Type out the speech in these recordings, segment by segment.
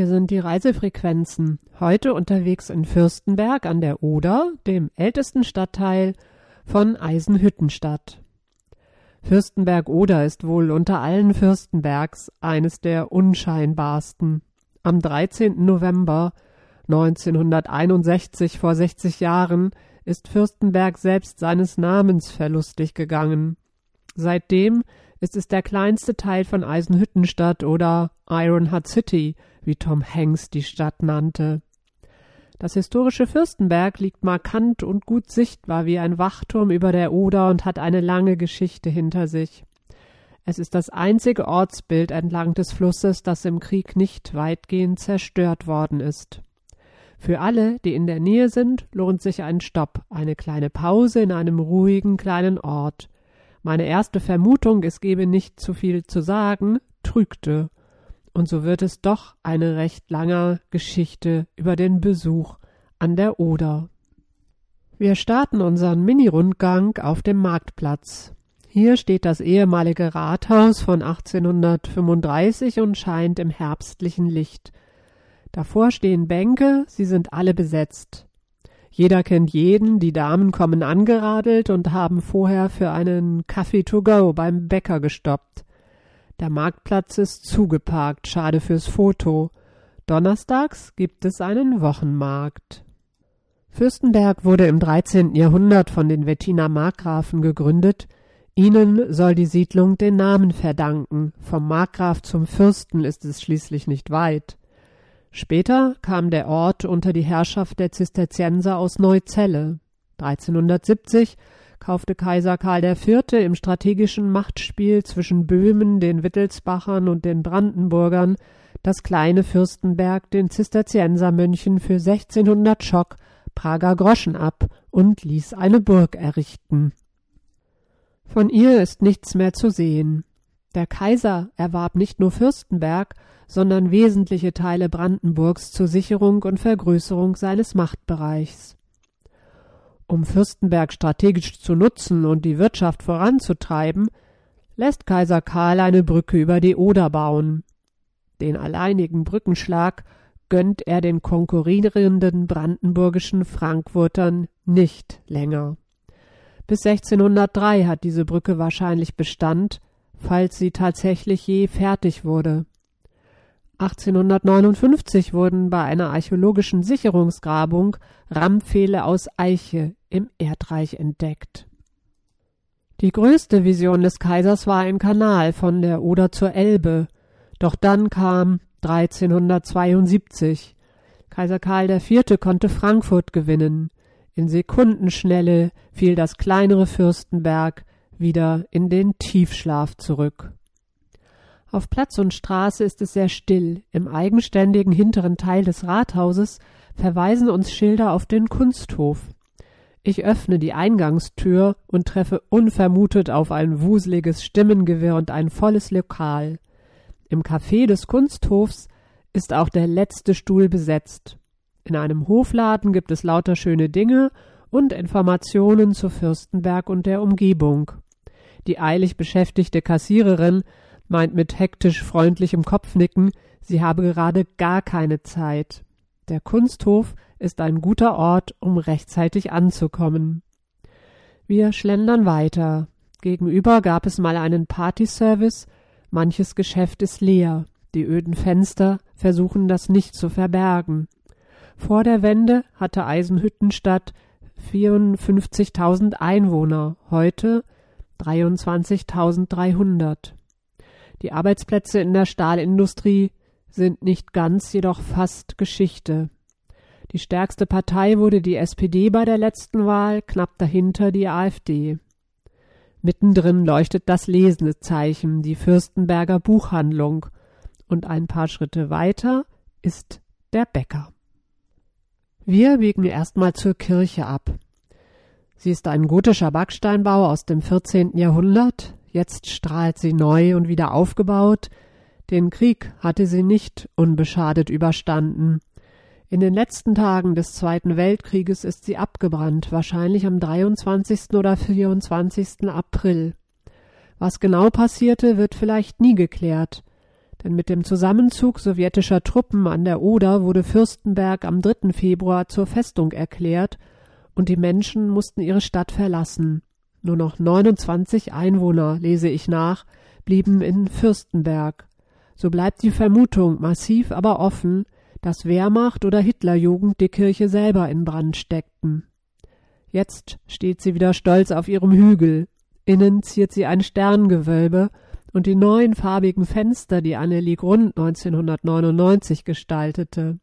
hier sind die Reisefrequenzen. Heute unterwegs in Fürstenberg an der Oder, dem ältesten Stadtteil von Eisenhüttenstadt. Fürstenberg-Oder ist wohl unter allen Fürstenbergs eines der unscheinbarsten. Am 13. November 1961, vor 60 Jahren, ist Fürstenberg selbst seines Namens verlustig gegangen. Seitdem ist es der kleinste Teil von Eisenhüttenstadt oder Iron Hut City, wie Tom Hanks die Stadt nannte. Das historische Fürstenberg liegt markant und gut sichtbar wie ein Wachturm über der Oder und hat eine lange Geschichte hinter sich. Es ist das einzige Ortsbild entlang des Flusses, das im Krieg nicht weitgehend zerstört worden ist. Für alle, die in der Nähe sind, lohnt sich ein Stopp, eine kleine Pause in einem ruhigen kleinen Ort. Meine erste Vermutung, es gebe nicht zu viel zu sagen, trügte. Und so wird es doch eine recht lange Geschichte über den Besuch an der Oder. Wir starten unseren Mini-Rundgang auf dem Marktplatz. Hier steht das ehemalige Rathaus von 1835 und scheint im herbstlichen Licht. Davor stehen Bänke, sie sind alle besetzt. Jeder kennt jeden, die Damen kommen angeradelt und haben vorher für einen Kaffee to go beim Bäcker gestoppt. Der Marktplatz ist zugeparkt, schade fürs Foto. Donnerstags gibt es einen Wochenmarkt. Fürstenberg wurde im 13. Jahrhundert von den Wettiner Markgrafen gegründet. Ihnen soll die Siedlung den Namen verdanken. Vom Markgraf zum Fürsten ist es schließlich nicht weit. Später kam der Ort unter die Herrschaft der Zisterzienser aus Neuzelle. 1370 kaufte Kaiser Karl IV. im strategischen Machtspiel zwischen Böhmen, den Wittelsbachern und den Brandenburgern das kleine Fürstenberg den Zisterziensermönchen für 1600 Schock Prager Groschen ab und ließ eine Burg errichten. Von ihr ist nichts mehr zu sehen. Der Kaiser erwarb nicht nur Fürstenberg, sondern wesentliche Teile Brandenburgs zur Sicherung und Vergrößerung seines Machtbereichs. Um Fürstenberg strategisch zu nutzen und die Wirtschaft voranzutreiben, lässt Kaiser Karl eine Brücke über die Oder bauen. Den alleinigen Brückenschlag gönnt er den konkurrierenden brandenburgischen Frankfurtern nicht länger. Bis 1603 hat diese Brücke wahrscheinlich Bestand, falls sie tatsächlich je fertig wurde. 1859 wurden bei einer archäologischen Sicherungsgrabung Rammpfähle aus Eiche im Erdreich entdeckt. Die größte Vision des Kaisers war ein Kanal von der Oder zur Elbe, doch dann kam 1372. Kaiser Karl IV. konnte Frankfurt gewinnen. In Sekundenschnelle fiel das kleinere Fürstenberg wieder in den Tiefschlaf zurück. Auf Platz und Straße ist es sehr still. Im eigenständigen hinteren Teil des Rathauses verweisen uns Schilder auf den Kunsthof. Ich öffne die Eingangstür und treffe unvermutet auf ein wuseliges Stimmengewirr und ein volles Lokal. Im Café des Kunsthofs ist auch der letzte Stuhl besetzt. In einem Hofladen gibt es lauter schöne Dinge und Informationen zu Fürstenberg und der Umgebung. Die eilig beschäftigte Kassiererin meint mit hektisch freundlichem Kopfnicken, sie habe gerade gar keine Zeit. Der Kunsthof ist ein guter Ort, um rechtzeitig anzukommen. Wir schlendern weiter. Gegenüber gab es mal einen Partyservice, manches Geschäft ist leer, die öden Fenster versuchen das nicht zu verbergen. Vor der Wende hatte Eisenhüttenstadt 54.000 Einwohner, heute 23.300. Die Arbeitsplätze in der Stahlindustrie sind nicht ganz, jedoch fast Geschichte. Die stärkste Partei wurde die SPD bei der letzten Wahl, knapp dahinter die AfD. Mittendrin leuchtet das Lesezeichen, die Fürstenberger Buchhandlung, und ein paar Schritte weiter ist der Bäcker. Wir biegen erstmal zur Kirche ab. Sie ist ein gotischer Backsteinbau aus dem 14. Jahrhundert, Jetzt strahlt sie neu und wieder aufgebaut. Den Krieg hatte sie nicht unbeschadet überstanden. In den letzten Tagen des Zweiten Weltkrieges ist sie abgebrannt, wahrscheinlich am 23. oder 24. April. Was genau passierte, wird vielleicht nie geklärt. denn mit dem Zusammenzug sowjetischer Truppen an der Oder wurde Fürstenberg am 3. Februar zur Festung erklärt und die Menschen mussten ihre Stadt verlassen. Nur noch 29 Einwohner, lese ich nach, blieben in Fürstenberg. So bleibt die Vermutung massiv aber offen, dass Wehrmacht oder Hitlerjugend die Kirche selber in Brand steckten. Jetzt steht sie wieder stolz auf ihrem Hügel. Innen ziert sie ein Sterngewölbe und die neuen farbigen Fenster, die Annelie Grund 1999 gestaltete.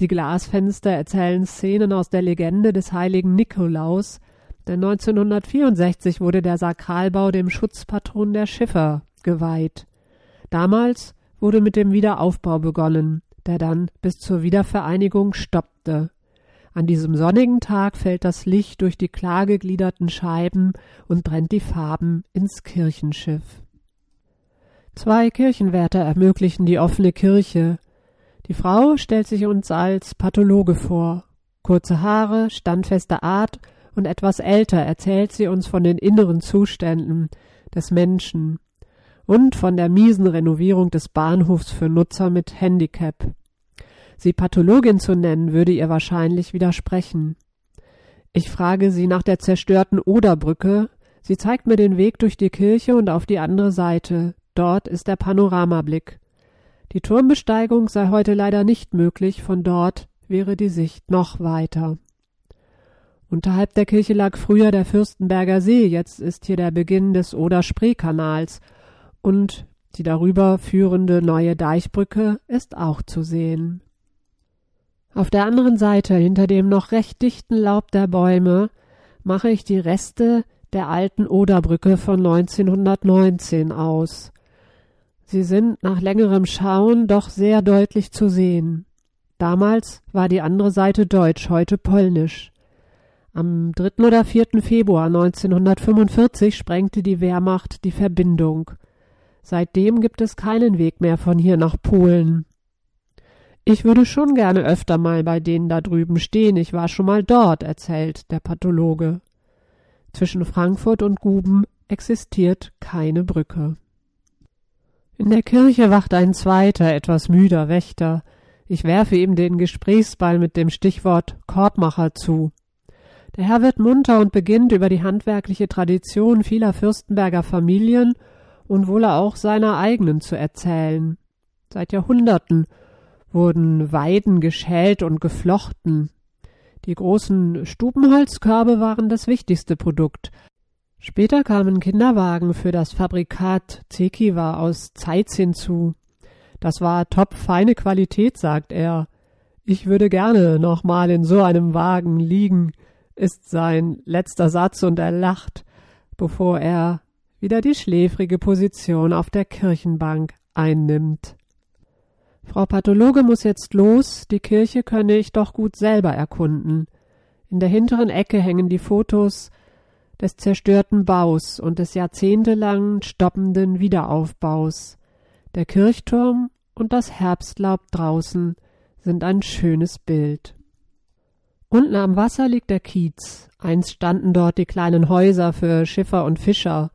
Die Glasfenster erzählen Szenen aus der Legende des heiligen Nikolaus, denn 1964 wurde der Sakralbau dem Schutzpatron der Schiffer geweiht. Damals wurde mit dem Wiederaufbau begonnen, der dann bis zur Wiedervereinigung stoppte. An diesem sonnigen Tag fällt das Licht durch die klar gegliederten Scheiben und brennt die Farben ins Kirchenschiff. Zwei Kirchenwärter ermöglichen die offene Kirche. Die Frau stellt sich uns als Pathologe vor. Kurze Haare, standfeste Art und etwas älter erzählt sie uns von den inneren Zuständen des Menschen und von der miesen Renovierung des Bahnhofs für Nutzer mit Handicap. Sie Pathologin zu nennen, würde ihr wahrscheinlich widersprechen. Ich frage sie nach der zerstörten Oderbrücke. Sie zeigt mir den Weg durch die Kirche und auf die andere Seite. Dort ist der Panoramablick. Die Turmbesteigung sei heute leider nicht möglich, von dort wäre die Sicht noch weiter. Unterhalb der Kirche lag früher der Fürstenberger See, jetzt ist hier der Beginn des Oder-Spree-Kanals und die darüber führende neue Deichbrücke ist auch zu sehen. Auf der anderen Seite, hinter dem noch recht dichten Laub der Bäume, mache ich die Reste der alten Oderbrücke von 1919 aus. Sie sind nach längerem Schauen doch sehr deutlich zu sehen. Damals war die andere Seite deutsch, heute polnisch. Am 3. oder 4. Februar 1945 sprengte die Wehrmacht die Verbindung. Seitdem gibt es keinen Weg mehr von hier nach Polen. Ich würde schon gerne öfter mal bei denen da drüben stehen, ich war schon mal dort, erzählt der Pathologe. Zwischen Frankfurt und Guben existiert keine Brücke. In der Kirche wacht ein zweiter, etwas müder Wächter. Ich werfe ihm den Gesprächsball mit dem Stichwort Korbmacher zu. Der Herr wird munter und beginnt über die handwerkliche Tradition vieler Fürstenberger Familien und wohl auch seiner eigenen zu erzählen. Seit Jahrhunderten wurden Weiden geschält und geflochten. Die großen Stubenholzkörbe waren das wichtigste Produkt, Später kamen Kinderwagen für das Fabrikat Zekiwa aus Zeitz hinzu. Das war top feine Qualität, sagt er. Ich würde gerne noch mal in so einem Wagen liegen, ist sein letzter Satz und er lacht, bevor er wieder die schläfrige Position auf der Kirchenbank einnimmt. Frau Pathologe muss jetzt los, die Kirche könne ich doch gut selber erkunden. In der hinteren Ecke hängen die Fotos des zerstörten Baus und des jahrzehntelangen stoppenden Wiederaufbaus. Der Kirchturm und das Herbstlaub draußen sind ein schönes Bild. Unten am Wasser liegt der Kiez. Einst standen dort die kleinen Häuser für Schiffer und Fischer.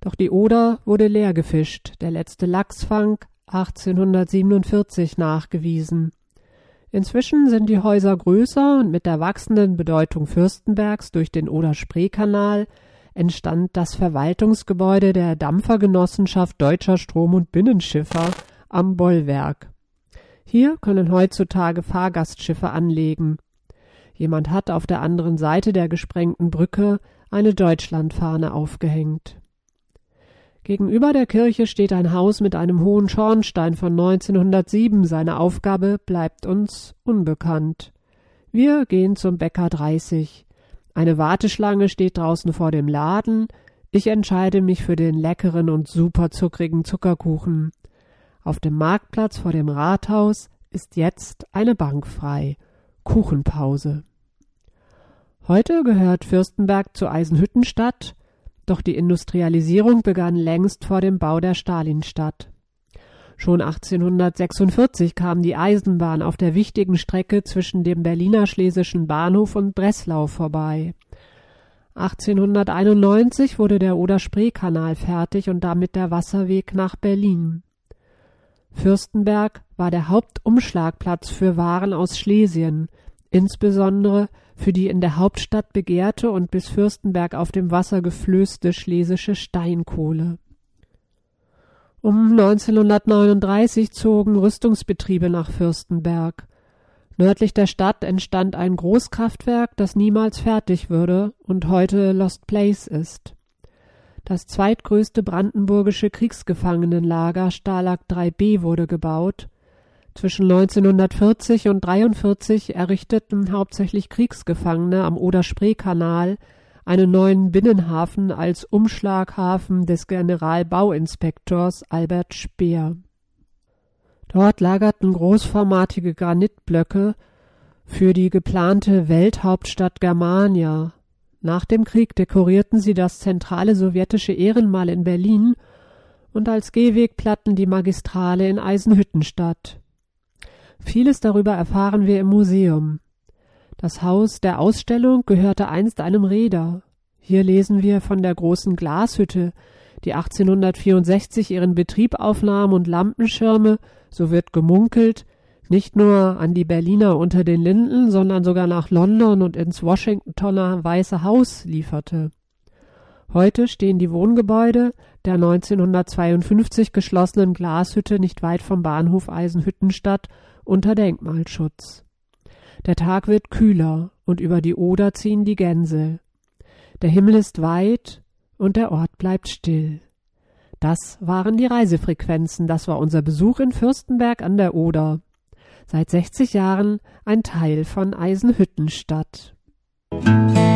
Doch die Oder wurde leer gefischt, der letzte Lachsfang 1847 nachgewiesen. Inzwischen sind die Häuser größer und mit der wachsenden Bedeutung Fürstenbergs durch den Oder-Spree-Kanal entstand das Verwaltungsgebäude der Dampfergenossenschaft Deutscher Strom- und Binnenschiffer am Bollwerk. Hier können heutzutage Fahrgastschiffe anlegen. Jemand hat auf der anderen Seite der gesprengten Brücke eine Deutschlandfahne aufgehängt. Gegenüber der Kirche steht ein Haus mit einem hohen Schornstein von 1907. Seine Aufgabe bleibt uns unbekannt. Wir gehen zum Bäcker 30. Eine Warteschlange steht draußen vor dem Laden. Ich entscheide mich für den leckeren und superzuckrigen Zuckerkuchen. Auf dem Marktplatz vor dem Rathaus ist jetzt eine Bank frei. Kuchenpause. Heute gehört Fürstenberg zu Eisenhüttenstadt doch die Industrialisierung begann längst vor dem Bau der Stalinstadt. Schon 1846 kam die Eisenbahn auf der wichtigen Strecke zwischen dem Berliner Schlesischen Bahnhof und Breslau vorbei. 1891 wurde der Oder-Spree-Kanal fertig und damit der Wasserweg nach Berlin. Fürstenberg war der Hauptumschlagplatz für Waren aus Schlesien, insbesondere für die in der Hauptstadt begehrte und bis Fürstenberg auf dem Wasser geflößte schlesische Steinkohle. Um 1939 zogen Rüstungsbetriebe nach Fürstenberg. Nördlich der Stadt entstand ein Großkraftwerk, das niemals fertig würde und heute Lost Place ist. Das zweitgrößte brandenburgische Kriegsgefangenenlager Stalag 3b wurde gebaut. Zwischen 1940 und 43 errichteten hauptsächlich Kriegsgefangene am Oder-Spree-Kanal einen neuen Binnenhafen als Umschlaghafen des Generalbauinspektors Albert Speer. Dort lagerten großformatige Granitblöcke für die geplante Welthauptstadt Germania, nach dem Krieg dekorierten sie das zentrale sowjetische Ehrenmal in Berlin und als Gehwegplatten die Magistrale in Eisenhüttenstadt. Vieles darüber erfahren wir im Museum. Das Haus der Ausstellung gehörte einst einem Reeder. Hier lesen wir von der großen Glashütte, die 1864 ihren Betrieb aufnahm und Lampenschirme, so wird gemunkelt, nicht nur an die Berliner unter den Linden, sondern sogar nach London und ins Washingtoner Weiße Haus lieferte. Heute stehen die Wohngebäude der 1952 geschlossenen Glashütte nicht weit vom Bahnhof Eisenhüttenstadt unter Denkmalschutz. Der Tag wird kühler und über die Oder ziehen die Gänse. Der Himmel ist weit und der Ort bleibt still. Das waren die Reisefrequenzen, das war unser Besuch in Fürstenberg an der Oder seit 60 Jahren ein Teil von Eisenhüttenstadt. Musik